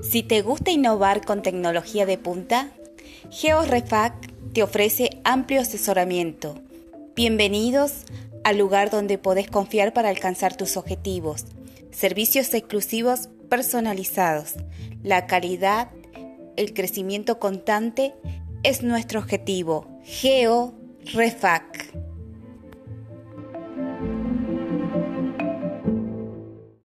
Si te gusta innovar con tecnología de punta, GeoRefac te ofrece amplio asesoramiento. Bienvenidos al lugar donde podés confiar para alcanzar tus objetivos. Servicios exclusivos personalizados. La calidad, el crecimiento constante es nuestro objetivo. GeoRefac.